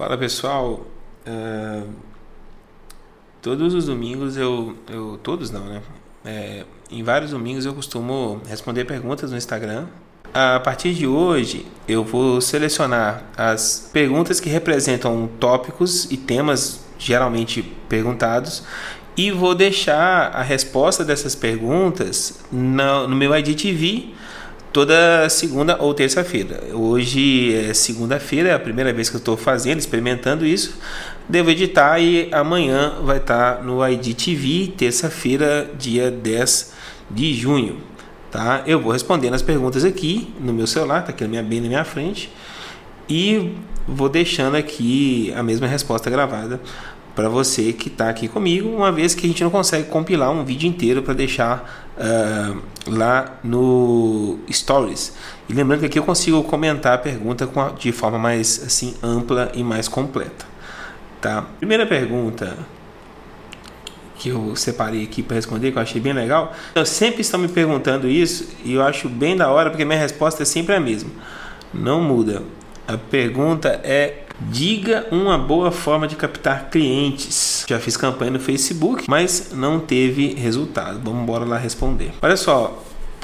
Fala pessoal, uh, todos os domingos eu, eu todos não, né? É, em vários domingos eu costumo responder perguntas no Instagram. A partir de hoje eu vou selecionar as perguntas que representam tópicos e temas geralmente perguntados e vou deixar a resposta dessas perguntas no, no meu IDTV toda segunda ou terça-feira. Hoje é segunda-feira, é a primeira vez que eu estou fazendo, experimentando isso. Devo editar e amanhã vai estar tá no ID TV, terça-feira, dia 10 de junho. Tá? Eu vou respondendo as perguntas aqui no meu celular, está aqui na minha, bem na minha frente, e vou deixando aqui a mesma resposta gravada para você que está aqui comigo, uma vez que a gente não consegue compilar um vídeo inteiro para deixar uh, lá no Stories. E lembrando que aqui eu consigo comentar a pergunta a, de forma mais assim ampla e mais completa. Tá? Primeira pergunta que eu separei aqui para responder, que eu achei bem legal. Eu sempre estão me perguntando isso e eu acho bem da hora porque minha resposta é sempre a mesma. Não muda. A pergunta é Diga uma boa forma de captar clientes. Já fiz campanha no Facebook, mas não teve resultado. Vamos embora lá responder. Olha só,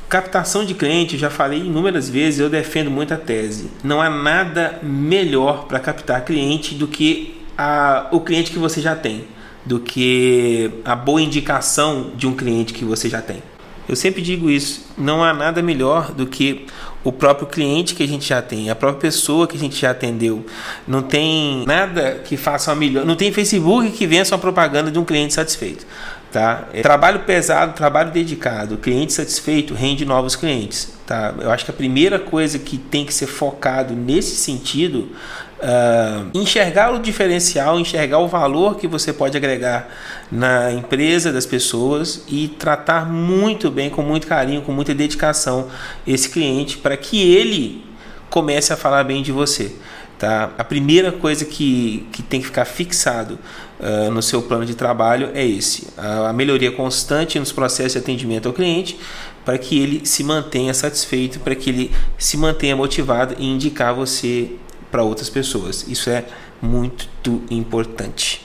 captação de cliente, já falei inúmeras vezes, eu defendo muito a tese. Não há nada melhor para captar cliente do que a, o cliente que você já tem, do que a boa indicação de um cliente que você já tem. Eu sempre digo isso, não há nada melhor do que o próprio cliente que a gente já tem, a própria pessoa que a gente já atendeu. Não tem nada que faça uma melhor, não tem Facebook que vença uma propaganda de um cliente satisfeito. Tá? É trabalho pesado, trabalho dedicado, cliente satisfeito rende novos clientes. Tá? Eu acho que a primeira coisa que tem que ser focado nesse sentido uh, enxergar o diferencial, enxergar o valor que você pode agregar na empresa das pessoas e tratar muito bem, com muito carinho, com muita dedicação esse cliente para que ele comece a falar bem de você. Tá? A primeira coisa que, que tem que ficar fixado uh, no seu plano de trabalho é esse: a, a melhoria constante nos processos de atendimento ao cliente, para que ele se mantenha satisfeito, para que ele se mantenha motivado e indicar você para outras pessoas. Isso é muito importante.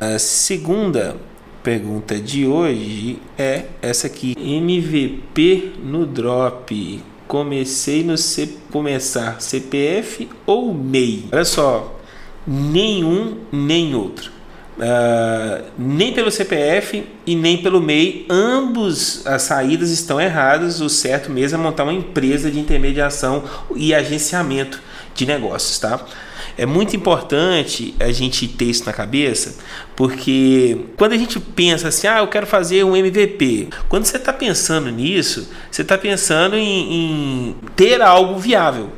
A segunda pergunta de hoje é essa aqui: MVP no drop. Comecei no C, começar CPF ou MEI? Olha só, nenhum nem outro. Uh, nem pelo CPF e nem pelo MEI, ambos as saídas estão erradas. O certo mesmo é montar uma empresa de intermediação e agenciamento de negócios, tá? É muito importante a gente ter isso na cabeça, porque quando a gente pensa assim, ah, eu quero fazer um MVP, quando você está pensando nisso, você está pensando em, em ter algo viável,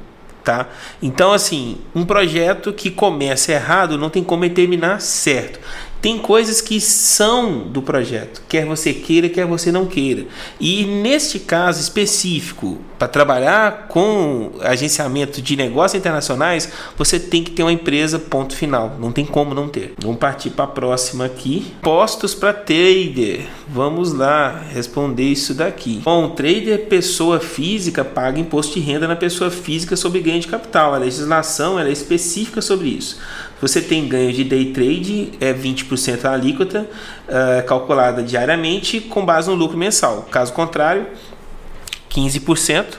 tá? Então, assim, um projeto que começa errado não tem como terminar certo. Tem coisas que são do projeto, quer você queira, quer você não queira. E neste caso específico, para trabalhar com agenciamento de negócios internacionais, você tem que ter uma empresa, ponto final. Não tem como não ter. Vamos partir para a próxima aqui. Postos para trader. Vamos lá responder isso daqui. Bom, trader pessoa física paga imposto de renda na pessoa física sobre ganho de capital. A legislação é específica sobre isso. Você tem ganho de day trade, é 20% a alíquota, uh, calculada diariamente com base no lucro mensal. Caso contrário, 15% uh,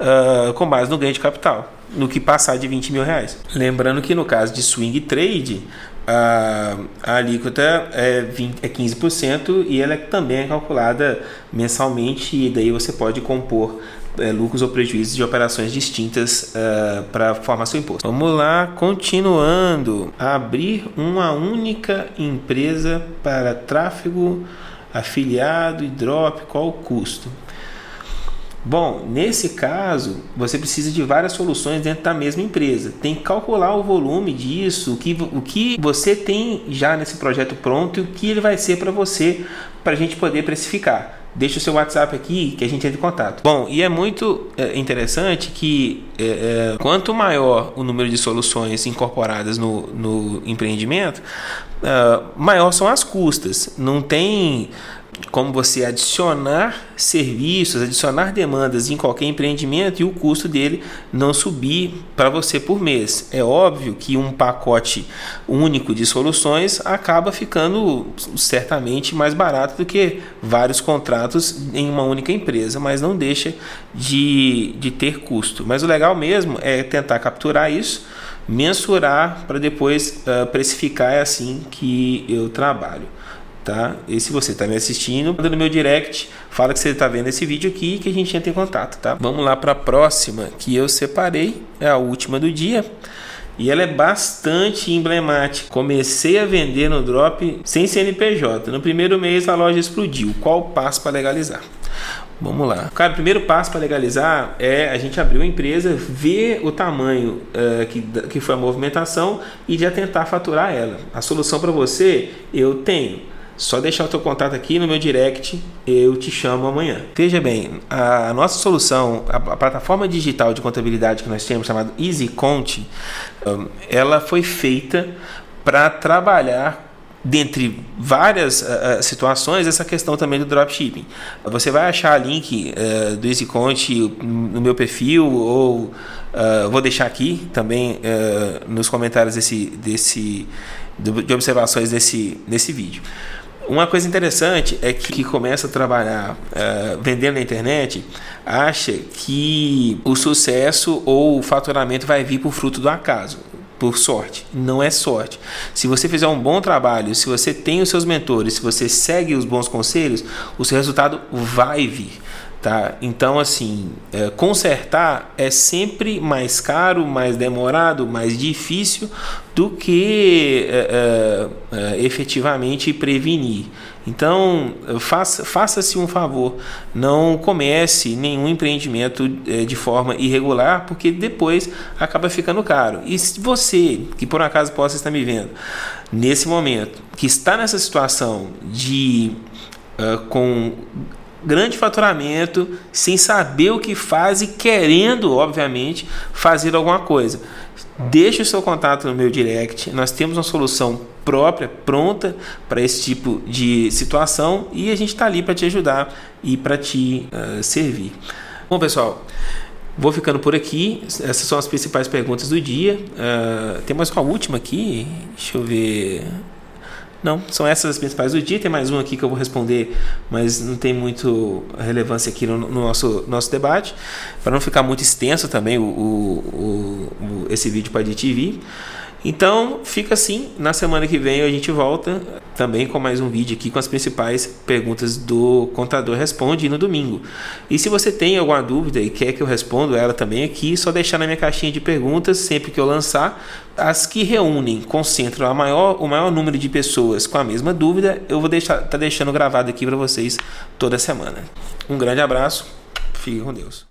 eh, com base no ganho de capital, no que passar de 20 mil reais. Lembrando que no caso de swing trade, a, a alíquota é, 20, é 15% e ela é também é calculada mensalmente e daí você pode compor é, lucros ou prejuízos de operações distintas uh, para formar seu imposto. Vamos lá, continuando. Abrir uma única empresa para tráfego afiliado e drop, qual o custo? Bom, nesse caso, você precisa de várias soluções dentro da mesma empresa. Tem que calcular o volume disso, o que, o que você tem já nesse projeto pronto e o que ele vai ser para você, para a gente poder precificar deixa o seu WhatsApp aqui que a gente entra em contato. Bom, e é muito é, interessante que é, é, quanto maior o número de soluções incorporadas no, no empreendimento, uh, maior são as custas. Não tem como você adicionar serviços, adicionar demandas em qualquer empreendimento e o custo dele não subir para você por mês. É óbvio que um pacote único de soluções acaba ficando certamente mais barato do que vários contratos em uma única empresa, mas não deixa de, de ter custo. Mas o legal mesmo é tentar capturar isso mensurar para depois uh, precificar é assim que eu trabalho tá? E se você está me assistindo, manda no meu direct, fala que você está vendo esse vídeo aqui que a gente entra em contato, tá? Vamos lá para a próxima que eu separei, é a última do dia. E ela é bastante emblemática. Comecei a vender no drop sem CNPJ. No primeiro mês a loja explodiu. Qual o passo para legalizar? Vamos lá. Cara, o primeiro passo para legalizar é a gente abrir uma empresa, ver o tamanho uh, que, que foi a movimentação e já tentar faturar ela. A solução para você eu tenho só deixar o teu contato aqui no meu direct, eu te chamo amanhã. Veja bem, a nossa solução, a, a plataforma digital de contabilidade que nós temos, chamada EasyCont, ela foi feita para trabalhar dentre várias uh, situações, essa questão também do dropshipping. Você vai achar link uh, do EasyCont no meu perfil ou uh, vou deixar aqui também nos comentários desse, desse, de observações desse, desse vídeo. Uma coisa interessante é que, que começa a trabalhar uh, vendendo na internet acha que o sucesso ou o faturamento vai vir por fruto do acaso por sorte. Não é sorte. Se você fizer um bom trabalho, se você tem os seus mentores, se você segue os bons conselhos, o seu resultado vai vir. Tá? Então, assim, é, consertar é sempre mais caro, mais demorado, mais difícil do que é, é, é efetivamente prevenir. Então, faça-se faça um favor, não comece nenhum empreendimento é, de forma irregular, porque depois acaba ficando caro. E se você, que por acaso possa estar me vendo, nesse momento, que está nessa situação de uh, com grande faturamento, sem saber o que faz e querendo, obviamente, fazer alguma coisa. Deixe o seu contato no meu direct. Nós temos uma solução própria, pronta para esse tipo de situação e a gente está ali para te ajudar e para te uh, servir. Bom, pessoal, vou ficando por aqui. Essas são as principais perguntas do dia. Uh, tem mais uma última aqui. Deixa eu ver. Não, são essas as principais do dia. Tem mais um aqui que eu vou responder, mas não tem muito relevância aqui no, no nosso, nosso debate. Para não ficar muito extenso também o, o, o esse vídeo para a DTV. Então, fica assim. Na semana que vem a gente volta também com mais um vídeo aqui com as principais perguntas do Contador Responde no domingo. E se você tem alguma dúvida e quer que eu responda ela também aqui, só deixar na minha caixinha de perguntas sempre que eu lançar. As que reúnem, concentram a maior, o maior número de pessoas com a mesma dúvida, eu vou deixar tá deixando gravado aqui para vocês toda semana. Um grande abraço. Fique com Deus.